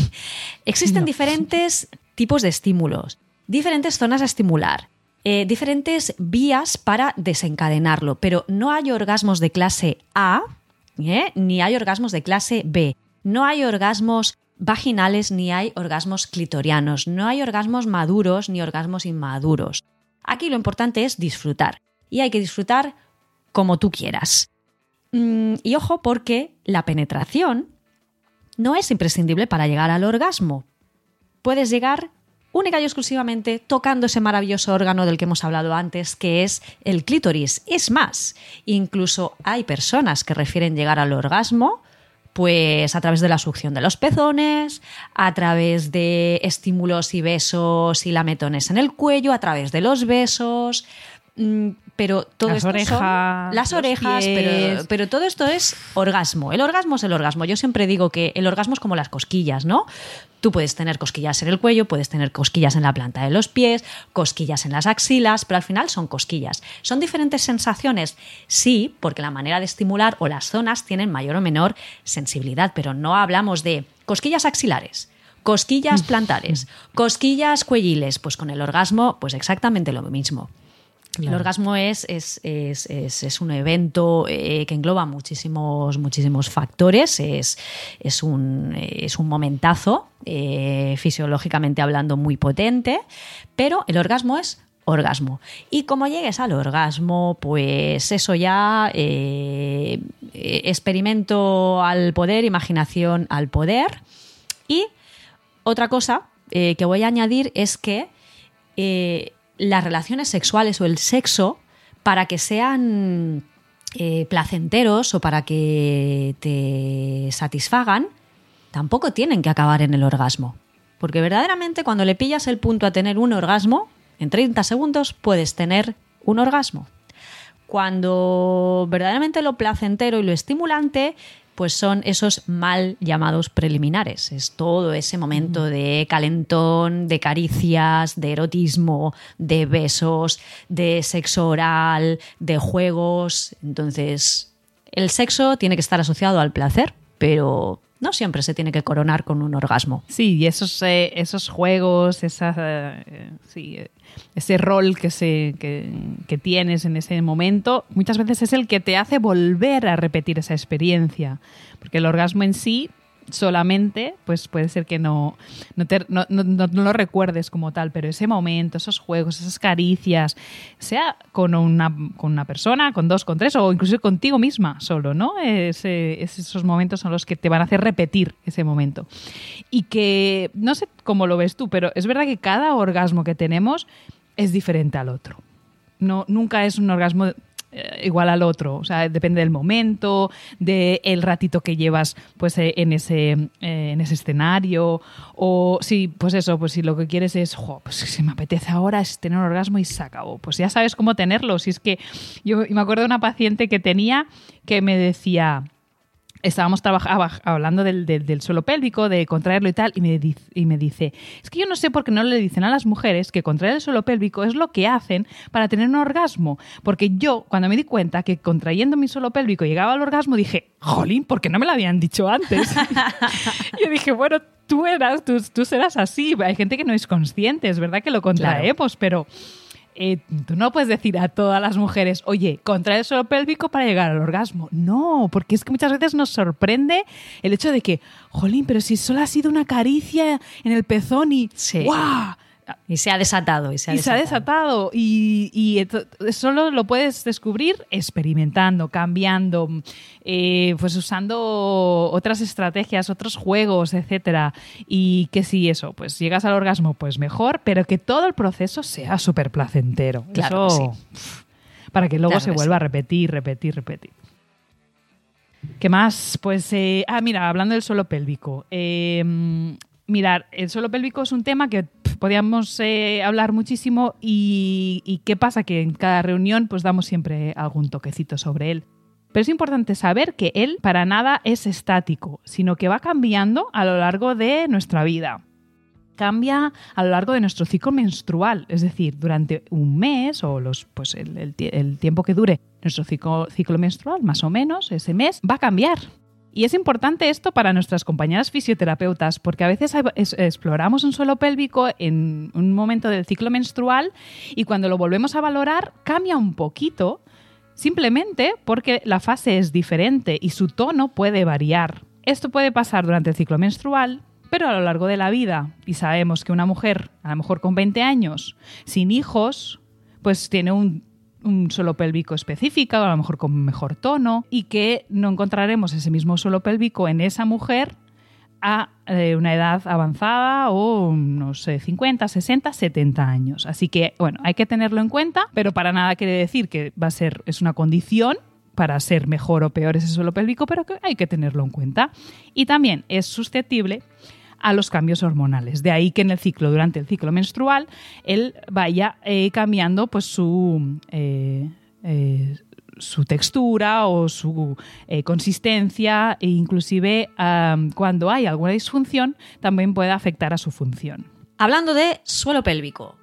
existen diferentes tipos de estímulos, diferentes zonas a estimular, eh, diferentes vías para desencadenarlo, pero no hay orgasmos de clase A, ¿eh? ni hay orgasmos de clase B. No hay orgasmos vaginales ni hay orgasmos clitorianos, no hay orgasmos maduros ni orgasmos inmaduros. Aquí lo importante es disfrutar y hay que disfrutar como tú quieras. Mm, y ojo porque la penetración no es imprescindible para llegar al orgasmo. Puedes llegar única y exclusivamente tocando ese maravilloso órgano del que hemos hablado antes, que es el clítoris. Es más, incluso hay personas que refieren llegar al orgasmo pues a través de la succión de los pezones, a través de estímulos y besos y lametones en el cuello, a través de los besos, mm, pero todo las esto orejas, las orejas, pero, pero, todo esto es orgasmo. El orgasmo es el orgasmo. Yo siempre digo que el orgasmo es como las cosquillas, ¿no? Tú puedes tener cosquillas en el cuello, puedes tener cosquillas en la planta de los pies, cosquillas en las axilas, pero al final son cosquillas. ¿Son diferentes sensaciones? Sí, porque la manera de estimular o las zonas tienen mayor o menor sensibilidad, pero no hablamos de cosquillas axilares, cosquillas plantares, cosquillas cuelliles. Pues con el orgasmo, pues exactamente lo mismo. El orgasmo es, es, es, es, un evento eh, que engloba muchísimos, muchísimos factores, es, un, un momentazo, eh, fisiológicamente hablando, muy potente, pero el orgasmo es orgasmo. Y como llegues al orgasmo, pues eso ya, eh, experimento al poder, imaginación al poder. Y otra cosa que voy a añadir es que las relaciones sexuales o el sexo, para que sean eh, placenteros o para que te satisfagan, tampoco tienen que acabar en el orgasmo. Porque verdaderamente cuando le pillas el punto a tener un orgasmo, en 30 segundos puedes tener un orgasmo. Cuando verdaderamente lo placentero y lo estimulante pues son esos mal llamados preliminares. Es todo ese momento de calentón, de caricias, de erotismo, de besos, de sexo oral, de juegos. Entonces, el sexo tiene que estar asociado al placer, pero no siempre se tiene que coronar con un orgasmo. Sí, y esos, eh, esos juegos, esa, eh, sí, ese rol que, se, que, tienes en ese momento, muchas veces es el que te hace volver a repetir esa experiencia. Porque el orgasmo en sí solamente, pues puede ser que no, no, te- no- no- lo recuerdes como tal, pero ese momento, esos juegos, esas caricias, sea con una, con una persona, con dos, con tres, o incluso contigo misma solo, ¿no? Esos momentos son los que te van a hacer repetir ese momento. Y que, no sé cómo lo ves tú, pero es verdad que cada orgasmo que tenemos es diferente al otro no, nunca es un orgasmo eh, igual al otro. O sea, depende del momento, del ratito que llevas pues, eh, en, ese, eh, en ese escenario. O si, pues eso, pues si lo que quieres es, "Jo, pues si me apetece ahora es tener un orgasmo y se acabó. Pues ya sabes cómo tenerlo. Si es que yo me acuerdo de una paciente que tenía que me decía estábamos trabajando, hablando del, del- del suelo pélvico, de contraerlo y tal, y me, dice, y me dice, es que yo no sé por qué no le dicen a las mujeres que contraer el suelo pélvico es lo que hacen para tener un orgasmo. Porque yo, cuando me di cuenta que contrayendo mi suelo pélvico llegaba al orgasmo, dije, jolín, ¿por qué no me lo habían dicho antes? yo dije, bueno, tú, eras, tú, tú serás así. Hay gente que no es consciente, es verdad que lo contraemos, pero... eh, tú no puedes decir a todas las mujeres, oye, contrae el suelo pélvico para llegar al orgasmo. No, porque es que muchas veces nos sorprende el hecho de que, jolín, pero si solo ha sido una caricia en el pezón y Sí. ¡guau! Y se ha desatado. Y se ha y se ha desatado. Y, y solo lo puedes descubrir experimentando, cambiando, eh, pues usando otras estrategias, otros juegos, etcétera. Y que si eso, pues llegas al orgasmo, pues mejor, pero que todo el proceso sea súper placentero. Claro Eso, que pf, para que luego Claro se que vuelva sí. a repetir, repetir, repetir. ¿Qué más? Pues, eh, ah, mira, hablando del suelo pélvico. Eh, mirar, el suelo pélvico es un tema que podíamos eh, hablar muchísimo y, qué pasa que en cada reunión pues damos siempre algún toquecito sobre él. Pero es importante saber que él para nada es estático, sino que va cambiando a lo largo de nuestra vida cambia a lo largo de nuestro ciclo menstrual, es decir, durante un mes o los, pues el, el tiempo que dure nuestro ciclo, ciclo menstrual, más o menos, ese mes, va a cambiar. Y es importante esto para nuestras compañeras fisioterapeutas, porque a veces exploramos un suelo pélvico en un momento del ciclo menstrual y cuando lo volvemos a valorar cambia un poquito, simplemente porque la fase es diferente y su tono puede variar. Esto puede pasar durante el ciclo menstrual, pero a lo largo de la vida, y sabemos que una mujer, a lo mejor con 20 años, sin hijos, pues tiene un, un suelo pélvico específico, a lo mejor con mejor tono, y que no encontraremos ese mismo suelo pélvico en esa mujer a eh, una edad avanzada o, no sé, 50, 60, 70 años. Así que, bueno, hay que tenerlo en cuenta, pero para nada quiere decir que va a ser, es una condición para ser mejor o peor ese suelo pélvico, pero que hay que tenerlo en cuenta. Y también es susceptible a los cambios hormonales. De ahí que en el ciclo, durante el ciclo menstrual, él vaya eh, cambiando pues su, eh, eh, su textura o su consistencia e inclusive cuando hay alguna disfunción también puede afectar a su función. Hablando de suelo pélvico,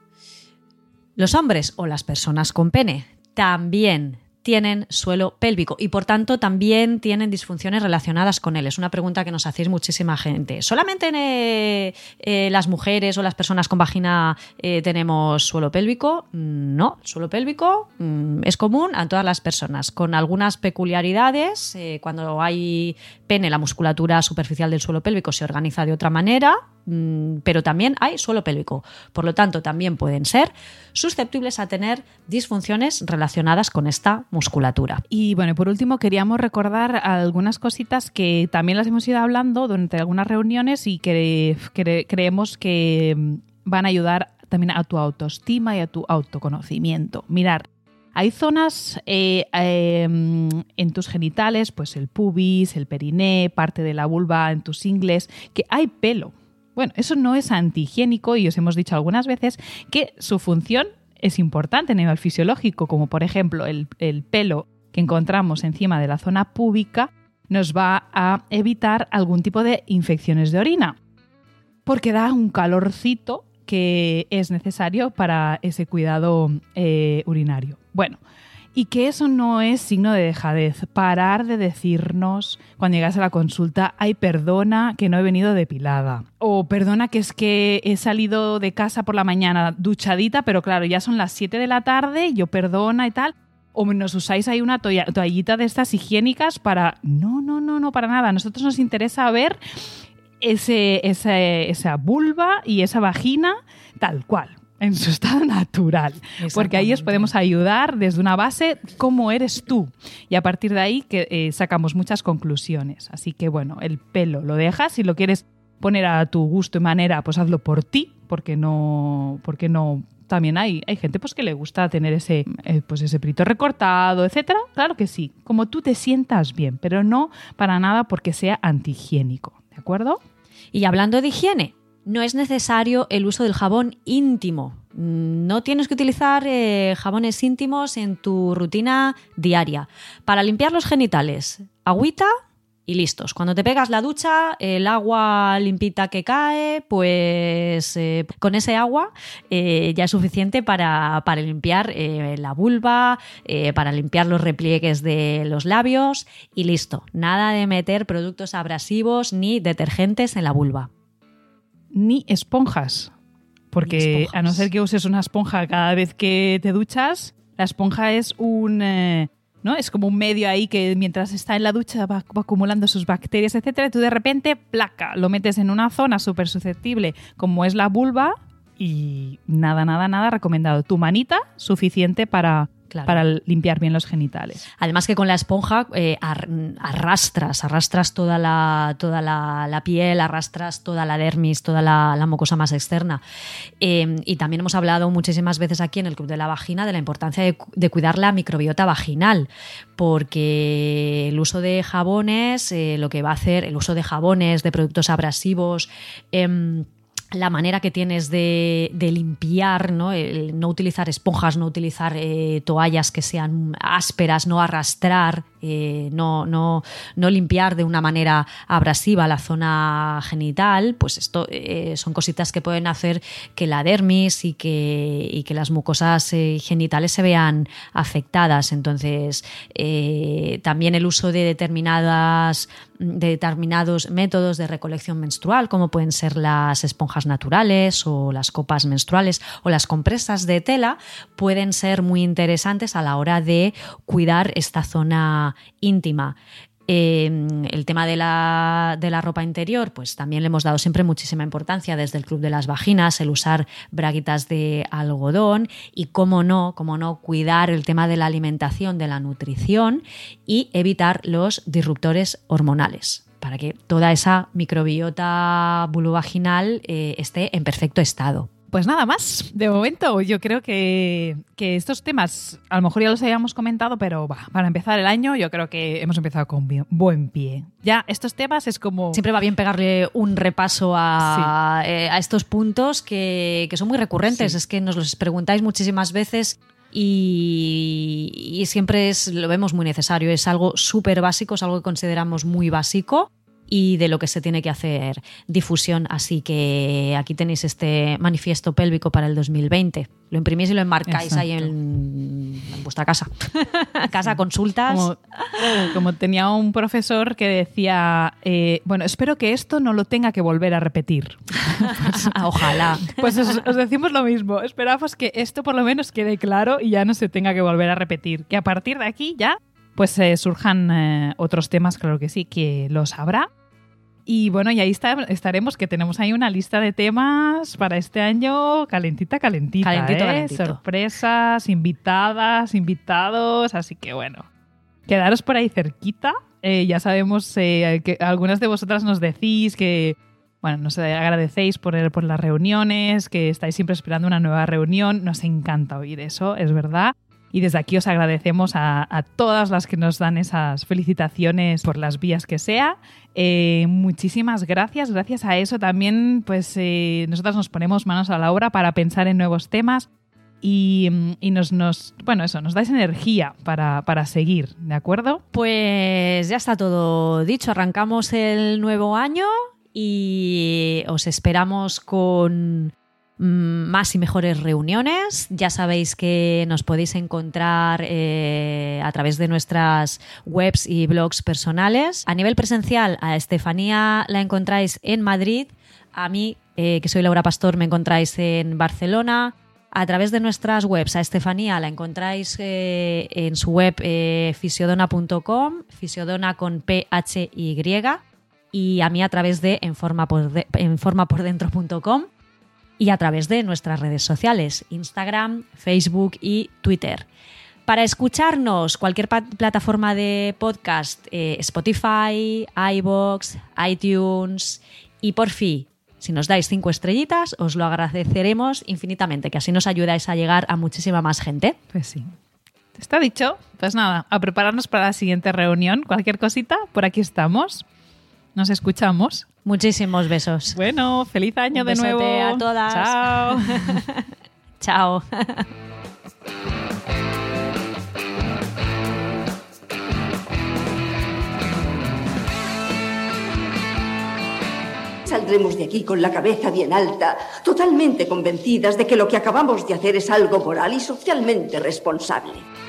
los hombres o las personas con pene también tienen suelo pélvico y por tanto también tienen disfunciones relacionadas con él. Es una pregunta que nos hacéis muchísima gente. ¿Solamente en, eh, las mujeres o las personas con vagina eh, tenemos suelo pélvico? Mm, No, el suelo pélvico mm, es común a todas las personas, con algunas peculiaridades. Eh, cuando hay pene, la musculatura superficial del suelo pélvico se organiza de otra manera, mm, pero también hay suelo pélvico. Por lo tanto, también pueden ser susceptibles a tener disfunciones relacionadas con esta musculatura. Y bueno, por último queríamos recordar algunas cositas que también las hemos ido hablando durante algunas reuniones y que cre- creemos que van a ayudar también a tu autoestima y a tu autoconocimiento. Mirar, hay zonas eh, eh, en tus genitales, pues el pubis, el periné, parte de la vulva en tus ingles, que hay pelo. Bueno, eso no es antihigiénico y os hemos dicho algunas veces que su función es importante a nivel fisiológico, como por ejemplo el, el pelo que encontramos encima de la zona púbica nos va a evitar algún tipo de infecciones de orina, porque da un calorcito que es necesario para ese cuidado eh, urinario. Bueno, y que eso no es signo de dejadez. Parar de decirnos cuando llegas a la consulta, ay, perdona que no he venido depilada. O perdona que es que he salido de casa por la mañana duchadita, pero claro, ya son las 7 de la tarde, yo perdona y tal. o nos usáis ahí una toallita de estas higiénicas para... No, no, no, no, para nada. A nosotros nos interesa ver ese, esa vulva y esa vagina tal cual, en su estado natural. Porque ahí os podemos ayudar desde una base cómo eres tú. Y a partir de ahí que, eh, sacamos muchas conclusiones. Así que bueno, el pelo lo dejas, si lo quieres poner a tu gusto y manera, pues hazlo por ti, porque no, porque no también hay, hay gente pues que le gusta tener ese, eh, pues ese prito recortado, etcétera. Claro que sí, como tú te sientas bien, pero no para nada porque sea antihigiénico, ¿de acuerdo? Y hablando de higiene, no es necesario el uso del jabón íntimo. No tienes que utilizar eh, jabones íntimos en tu rutina diaria. Para limpiar los genitales, agüita y listos. Cuando te pegas la ducha, el agua limpita que cae, pues eh, con ese agua eh, ya es suficiente para, para limpiar la vulva, para limpiar los repliegues de los labios y listo. Nada de meter productos abrasivos ni detergentes en la vulva ni esponjas. Porque a no ser que uses una esponja cada vez que te duchas, la esponja es un... Eh, ¿no? Es como un medio ahí que mientras está en la ducha va, acumulando sus bacterias, etcétera, y tú de repente, placa, lo metes en una zona súper susceptible como es la vulva y nada, nada, nada recomendado. Tu manita, suficiente para, para limpiar bien los genitales. Además que con la esponja eh, arrastras, arrastras toda la, toda la, piel, arrastras toda la dermis, toda la, mucosa más externa. Em, y también hemos hablado muchísimas veces aquí en el Club de la Vagina de la importancia de, cuidar la microbiota vaginal, porque el uso de jabones, eh, lo que va a hacer, el uso de jabones, de productos abrasivos, em, la manera que tienes de, limpiar, ¿no? no utilizar esponjas, no utilizar eh, toallas que sean ásperas, no arrastrar, eh, no, limpiar de una manera abrasiva la zona genital, pues esto eh, son cositas que pueden hacer que la dermis y que, y que las mucosas genitales se vean afectadas. Entonces, también el uso de determinadas de determinados métodos de recolección menstrual, como pueden ser las esponjas naturales o las copas menstruales o las compresas de tela, pueden ser muy interesantes a la hora de cuidar esta zona íntima. Em, el tema de la, de la, ropa interior, pues también le hemos dado siempre muchísima importancia desde el Club de las Vaginas, el usar braguitas de algodón y, cómo no, cómo no, cuidar el tema de la alimentación, de la nutrición y evitar los disruptores hormonales para que toda esa microbiota vulvovaginal eh, esté en perfecto estado. Pues nada más, de momento yo creo que, estos temas a lo mejor ya los habíamos comentado, pero para empezar el año yo creo que hemos empezado con buen pie. Ya estos temas es como... Siempre va bien pegarle un repaso a, eh, estos puntos que, son muy recurrentes, es que nos los preguntáis muchísimas veces y, y, siempre es, lo vemos muy necesario, es algo súper básico, es algo que consideramos muy básico y de lo que se tiene que hacer difusión. Así que aquí tenéis este manifiesto pélvico para el 2020. Lo imprimís y lo enmarcáis ahí en, vuestra casa. casa, consultas. Como, tenía un profesor que decía, eh, bueno, espero que esto no lo tenga que volver a repetir. Ojalá. Pues os, decimos lo mismo. Esperamos que esto por lo menos quede claro y ya no se tenga que volver a repetir. Que a partir de aquí ya pues eh, surjan eh, otros temas, claro que sí, que los habrá y bueno, y ahí estaremos, que tenemos ahí una lista de temas para este año calentita, calentita. Calentito, ¿eh? calentito. Sorpresas, invitadas, invitados. Así que bueno, quedaros por ahí cerquita. Eh, ya sabemos eh, que algunas de vosotras nos decís que, bueno, nos agradecéis por, por las reuniones, que estáis siempre esperando una nueva reunión. Nos encanta oír eso, es verdad. Y desde aquí os agradecemos a, todas las que nos dan esas felicitaciones por las vías que sea. Eh, muchísimas gracias. Gracias a eso también, pues eh, nosotras nos ponemos manos a la obra para pensar en nuevos temas y, nos, nos, bueno, eso, nos dais energía para, para, seguir, ¿de acuerdo? Pues ya está todo dicho. Arrancamos el nuevo año y os esperamos con más y mejores reuniones. Ya sabéis que nos podéis encontrar eh, a través de nuestras webs y blogs personales. A nivel presencial, a Estefanía la encontráis en Madrid. A mí, eh, que soy Laura Pastor, me encontráis en Barcelona. a través de nuestras webs. A Estefanía la encontráis eh, en su web fisiodona.com, fisiodona con P-H-Y, y a mí a través de enformapordentro.com y a través de nuestras redes sociales, Instagram, Facebook y Twitter. Para escucharnos, cualquier plataforma de podcast, eh, Spotify, iBox, iTunes y por fin, si nos dais cinco estrellitas, os lo agradeceremos infinitamente, que así nos ayudáis a llegar a muchísima más gente. Pues sí. ¿Está dicho? Pues nada, a prepararnos para la siguiente reunión. Cualquier cosita, por aquí estamos. Nos escuchamos. Muchísimos besos. Bueno, feliz año de nuevo. a todas. Chao. Chao. Saldremos de aquí con la cabeza bien alta, totalmente convencidas de que lo que acabamos de hacer es algo moral y socialmente responsable.